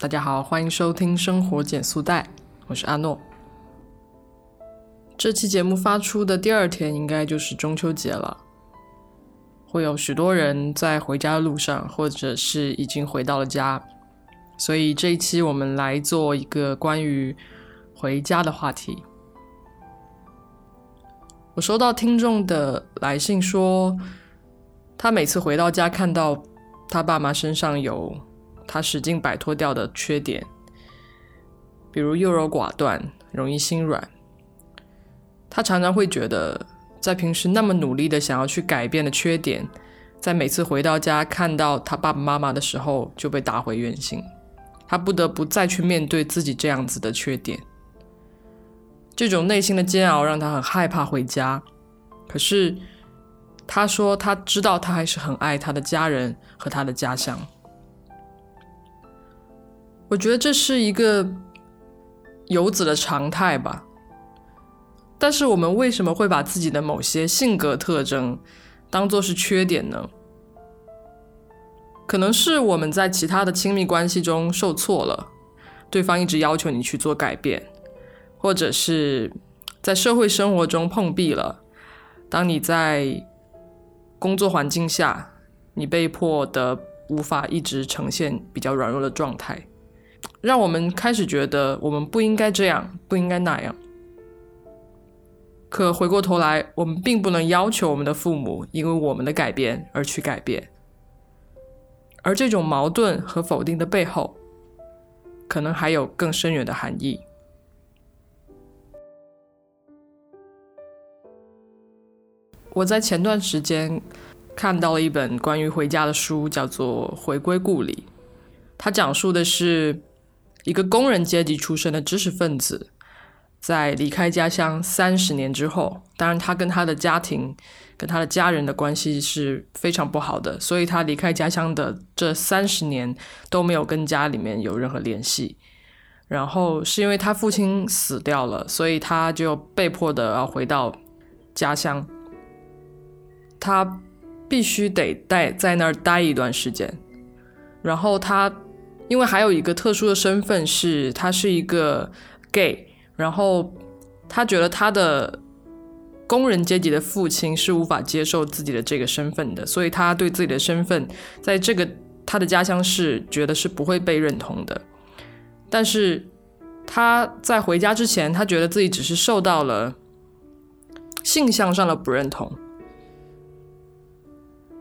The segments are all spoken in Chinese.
大家好，欢迎收听生活减速带，我是阿诺。这期节目发出的第二天，应该就是中秋节了，会有许多人在回家的路上，或者是已经回到了家，所以这一期我们来做一个关于回家的话题。我收到听众的来信说，他每次回到家看到他爸妈身上有他使劲摆脱掉的缺点，比如优柔寡断、容易心软。他常常会觉得，在平时那么努力的想要去改变的缺点，在每次回到家看到他爸爸妈妈的时候就被打回原形。他不得不再去面对自己这样子的缺点，这种内心的煎熬让他很害怕回家。可是他说，他知道他还是很爱他的家人和他的家乡。我觉得这是一个游子的常态吧。但是我们为什么会把自己的某些性格特征当做是缺点呢？可能是我们在其他的亲密关系中受挫了，对方一直要求你去做改变，或者是在社会生活中碰壁了。当你在工作环境下，你被迫的无法一直呈现比较软弱的状态，让我们开始觉得我们不应该这样，不应该那样。可回过头来，我们并不能要求我们的父母因为我们的改变而去改变，而这种矛盾和否定的背后，可能还有更深远的含义。我在前段时间看到了一本关于回家的书，叫做《回归故里》，它讲述的是一个工人阶级出身的知识分子。在离开家乡三十年之后，当然他跟他的家庭、跟他的家人的关系是非常不好的，所以他离开家乡的这三十年都没有跟家里面有任何联系。然后是因为他父亲死掉了，所以他就被迫的要回到家乡，他必须得待在那儿待一段时间。然后他因为还有一个特殊的身份，是他是一个 gay。然后他觉得他的工人阶级的父亲是无法接受自己的这个身份的，所以他对自己的身份在这个他的家乡是觉得是不会被认同的。但是他在回家之前，他觉得自己只是受到了性向上的不认同，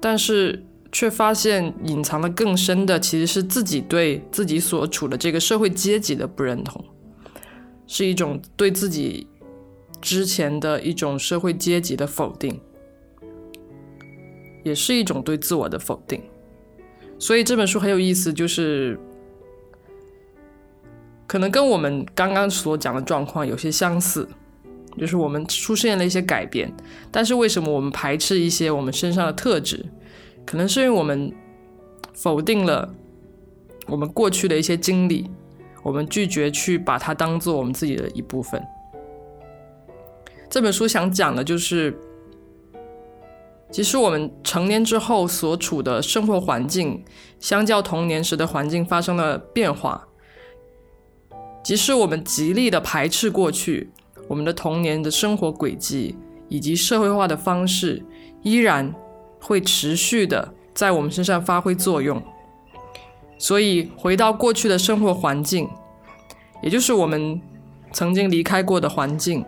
但是却发现隐藏的更深的其实是自己对自己所处的这个社会阶级的不认同。是一种对自己之前的一种社会阶级的否定，也是一种对自我的否定。所以这本书很有意思，就是可能跟我们刚刚所讲的状况有些相似，就是我们出现了一些改变，但是为什么我们排斥一些我们身上的特质？可能是因为我们否定了我们过去的一些经历。我们拒绝去把它当做我们自己的一部分。这本书想讲的就是，其实我们成年之后所处的生活环境，相较童年时的环境发生了变化。即使我们极力的排斥过去，我们的童年的生活轨迹以及社会化的方式，依然会持续的在我们身上发挥作用。所以，回到过去的生活环境，也就是我们曾经离开过的环境，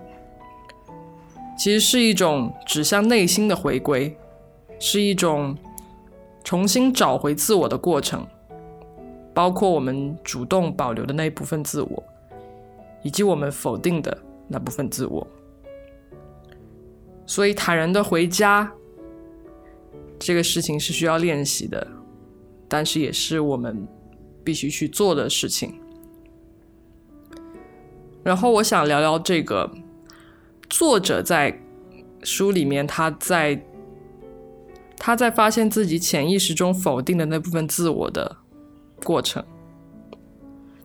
其实是一种指向内心的回归，是一种重新找回自我的过程，包括我们主动保留的那一部分自我，以及我们否定的那部分自我。所以，坦然的回家，这个事情是需要练习的。但是也是我们必须去做的事情。然后我想聊聊这个作者在书里面，他在他在发现自己潜意识中否定的那部分自我的过程。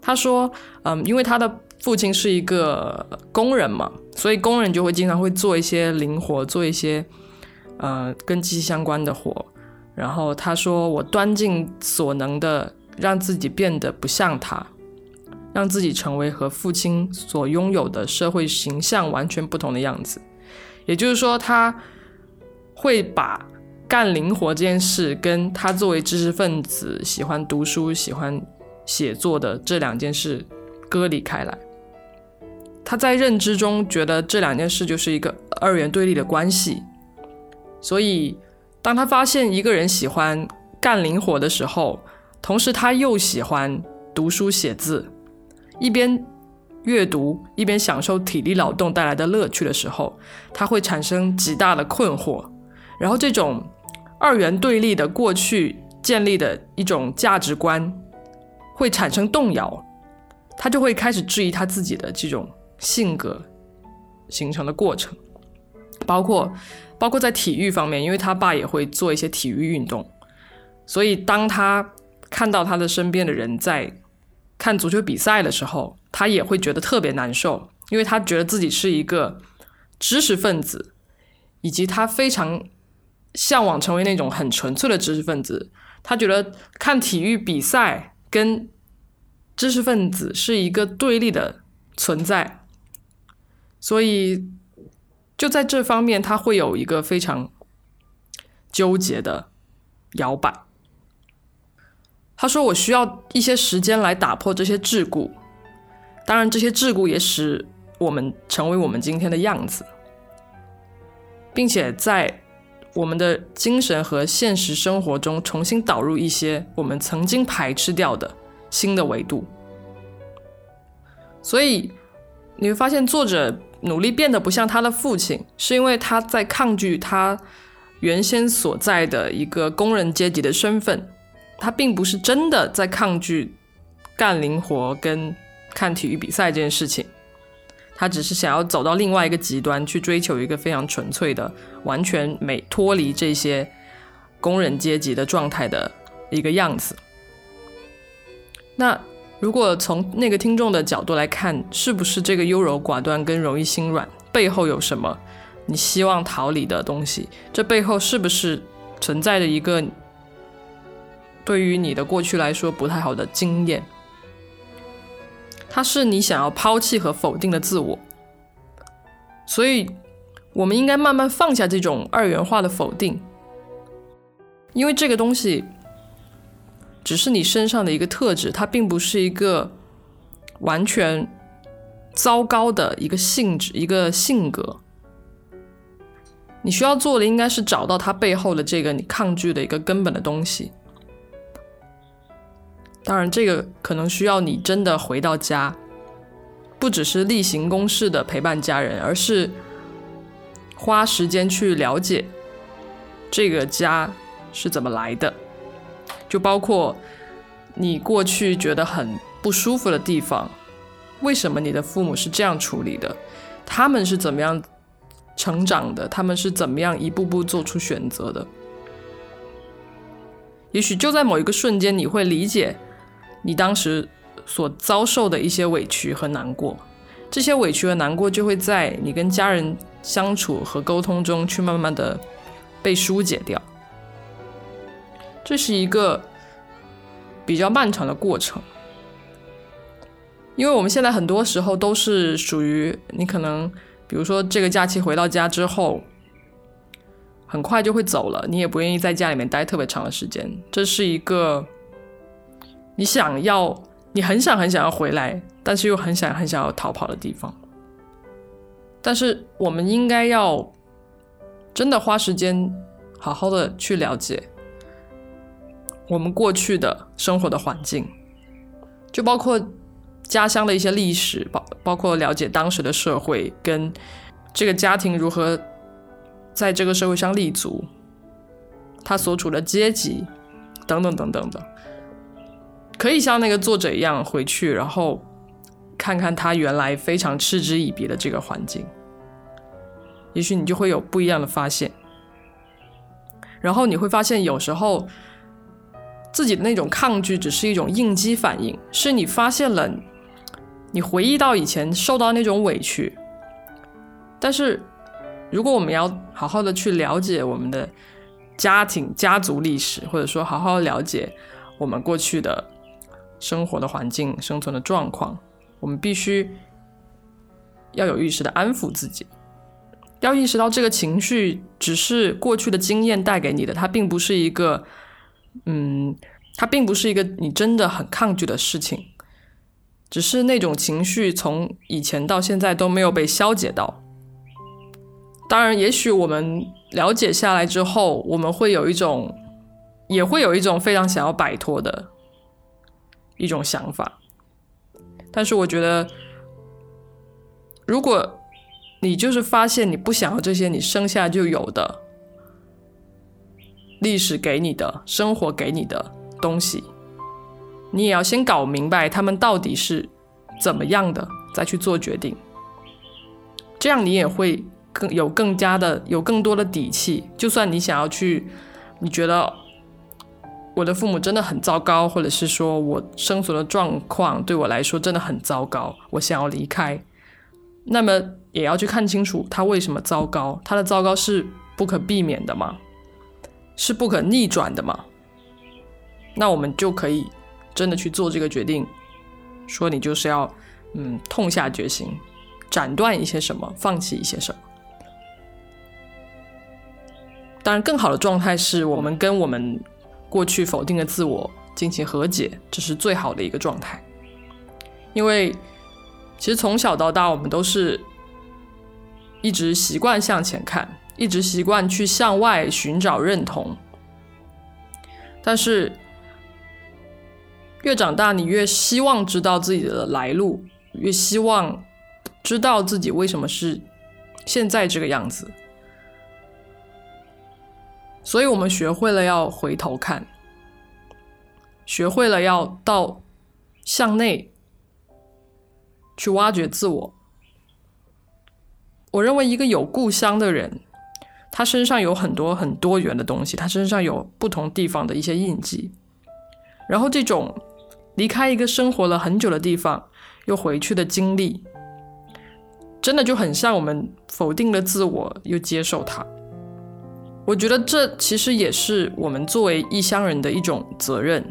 他说：“嗯，因为他的父亲是一个工人嘛，所以工人就会经常会做一些灵活，做一些呃跟机器相关的活。”然后他说：“我端尽所能的让自己变得不像他，让自己成为和父亲所拥有的社会形象完全不同的样子。也就是说，他会把干灵活这件事跟他作为知识分子喜欢读书、喜欢写作的这两件事割离开来。他在认知中觉得这两件事就是一个二元对立的关系，所以当他发现一个人喜欢干灵活的时候，同时他又喜欢读书写字，一边阅读一边享受体力劳动带来的乐趣的时候，他会产生极大的困惑，然后这种二元对立的过去建立的一种价值观会产生动摇，他就会开始质疑他自己的这种。性格形成的过程，包括包括在体育方面，因为他爸也会做一些体育运动，所以当他看到他的身边的人在看足球比赛的时候，他也会觉得特别难受，因为他觉得自己是一个知识分子，以及他非常向往成为那种很纯粹的知识分子。他觉得看体育比赛跟知识分子是一个对立的存在。所以，就在这方面，他会有一个非常纠结的摇摆。他说：“我需要一些时间来打破这些桎梏，当然，这些桎梏也使我们成为我们今天的样子，并且在我们的精神和现实生活中重新导入一些我们曾经排斥掉的新的维度。”所以，你会发现作者。努力变得不像他的父亲，是因为他在抗拒他原先所在的一个工人阶级的身份。他并不是真的在抗拒干灵活跟看体育比赛这件事情，他只是想要走到另外一个极端，去追求一个非常纯粹的、完全没脱离这些工人阶级的状态的一个样子。那。如果从那个听众的角度来看，是不是这个优柔寡断跟容易心软背后有什么你希望逃离的东西？这背后是不是存在着一个对于你的过去来说不太好的经验？它是你想要抛弃和否定的自我。所以，我们应该慢慢放下这种二元化的否定，因为这个东西。只是你身上的一个特质，它并不是一个完全糟糕的一个性质、一个性格。你需要做的应该是找到它背后的这个你抗拒的一个根本的东西。当然，这个可能需要你真的回到家，不只是例行公事的陪伴家人，而是花时间去了解这个家是怎么来的。就包括你过去觉得很不舒服的地方，为什么你的父母是这样处理的？他们是怎么样成长的？他们是怎么样一步步做出选择的？也许就在某一个瞬间，你会理解你当时所遭受的一些委屈和难过。这些委屈和难过就会在你跟家人相处和沟通中去慢慢的被疏解掉。这是一个比较漫长的过程，因为我们现在很多时候都是属于你可能，比如说这个假期回到家之后，很快就会走了，你也不愿意在家里面待特别长的时间。这是一个你想要，你很想很想要回来，但是又很想很想要逃跑的地方。但是我们应该要真的花时间，好好的去了解。我们过去的生活的环境，就包括家乡的一些历史，包包括了解当时的社会跟这个家庭如何在这个社会上立足，他所处的阶级等等等等的，可以像那个作者一样回去，然后看看他原来非常嗤之以鼻的这个环境，也许你就会有不一样的发现，然后你会发现有时候。自己的那种抗拒只是一种应激反应，是你发现了，你回忆到以前受到那种委屈。但是，如果我们要好好的去了解我们的家庭、家族历史，或者说好好了解我们过去的生活的环境、生存的状况，我们必须要有意识的安抚自己，要意识到这个情绪只是过去的经验带给你的，它并不是一个，嗯，它并不是一个你真的很抗拒的事情，只是那种情绪从以前到现在都没有被消解到。当然，也许我们了解下来之后，我们会有一种，也会有一种非常想要摆脱的一种想法。但是，我觉得，如果你就是发现你不想要这些你生下来就有的历史给你的生活给你的东西，你也要先搞明白他们到底是怎么样的，再去做决定。这样，你也会。更有更加的有更多的底气，就算你想要去，你觉得我的父母真的很糟糕，或者是说我生存的状况对我来说真的很糟糕，我想要离开，那么也要去看清楚他为什么糟糕，他的糟糕是不可避免的吗？是不可逆转的嘛？那我们就可以真的去做这个决定，说你就是要嗯痛下决心，斩断一些什么，放弃一些什么。当然，更好的状态是我们跟我们过去否定的自我进行和解，这是最好的一个状态。因为其实从小到大，我们都是一直习惯向前看，一直习惯去向外寻找认同。但是越长大，你越希望知道自己的来路，越希望知道自己为什么是现在这个样子。所以我们学会了要回头看，学会了要到向内去挖掘自我。我认为一个有故乡的人，他身上有很多很多元的东西，他身上有不同地方的一些印记。然后这种离开一个生活了很久的地方又回去的经历，真的就很像我们否定了自我又接受它。我觉得这其实也是我们作为异乡人的一种责任，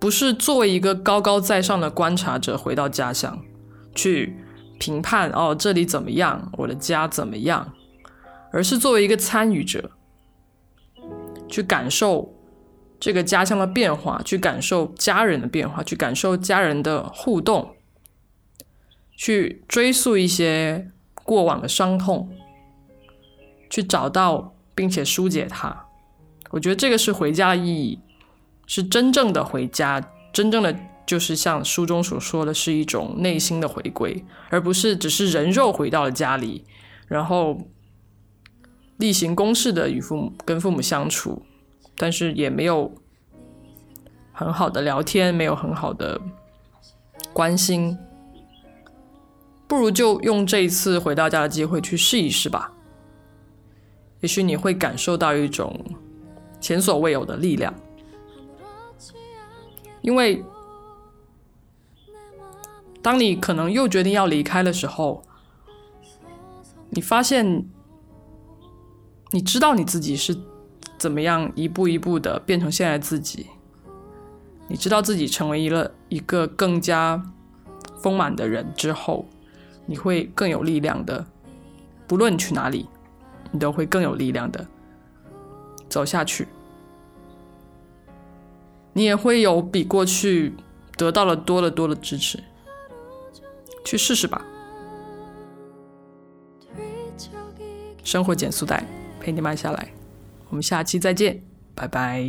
不是作为一个高高在上的观察者回到家乡去评判哦这里怎么样，我的家怎么样，而是作为一个参与者去感受这个家乡的变化，去感受家人的变化，去感受家人的互动，去追溯一些过往的伤痛。去找到并且疏解它，我觉得这个是回家的意义，是真正的回家，真正的就是像书中所说的是一种内心的回归，而不是只是人肉回到了家里，然后例行公事的与父母跟父母相处，但是也没有很好的聊天，没有很好的关心，不如就用这一次回到家的机会去试一试吧。也许你会感受到一种前所未有的力量，因为当你可能又决定要离开的时候，你发现，你知道你自己是怎么样一步一步的变成现在自己，你知道自己成为一个一个更加丰满的人之后，你会更有力量的，不论你去哪里。你都会更有力量的走下去，你也会有比过去得到了多得多的支持，去试试吧。生活减速带陪你慢下来，我们下期再见，拜拜。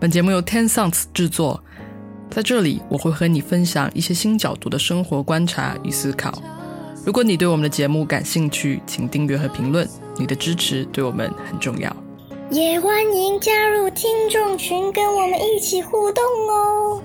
本节目由 Ten Sounds 制作，在这里我会和你分享一些新角度的生活观察与思考。如果你对我们的节目感兴趣，请订阅和评论，你的支持对我们很重要。也欢迎加入听众群，跟我们一起互动哦。